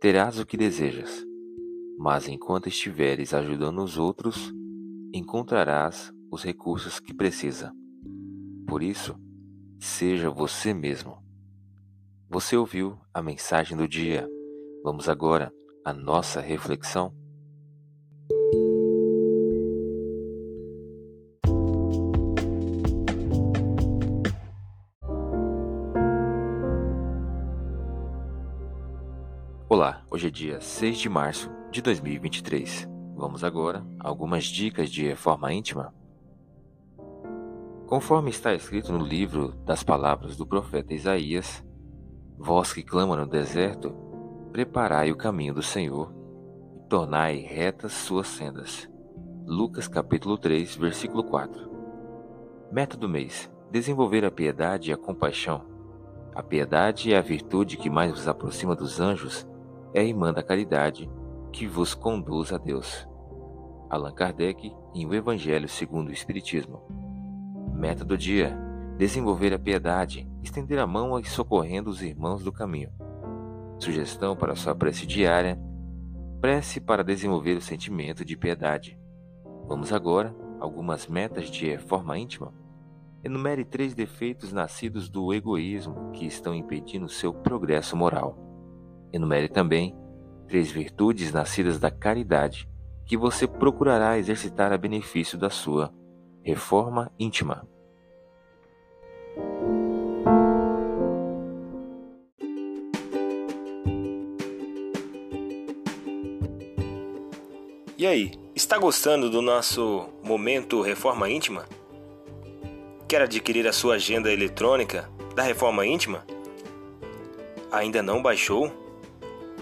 terás o que desejas, mas enquanto estiveres ajudando os outros, encontrarás os recursos que precisa. Por isso, seja você mesmo. Você ouviu a mensagem do dia. Vamos agora à nossa reflexão. Olá, hoje é dia 6 de março de 2023. Vamos agora a algumas dicas de reforma íntima. Conforme está escrito no livro das palavras do profeta Isaías, vós que clama no deserto, preparai o caminho do Senhor e tornai retas suas sendas. Lucas capítulo 3, versículo 4. Meta do mês: desenvolver a piedade e a compaixão. A piedade é a virtude que mais vos aproxima dos anjos é a irmã da caridade que vos conduz a Deus. Allan Kardec em O Evangelho segundo o Espiritismo. Meta do dia: desenvolver a piedade, estender a mão e socorrendo os irmãos do caminho. Sugestão para sua prece diária: prece para desenvolver o sentimento de piedade. Vamos agora algumas metas de reforma íntima. Enumere três defeitos nascidos do egoísmo que estão impedindo seu progresso moral. Enumere também três virtudes nascidas da caridade que você procurará exercitar a benefício da sua reforma íntima. E aí, está gostando do nosso momento Reforma Íntima? Quer adquirir a sua agenda eletrônica da Reforma Íntima? Ainda não baixou?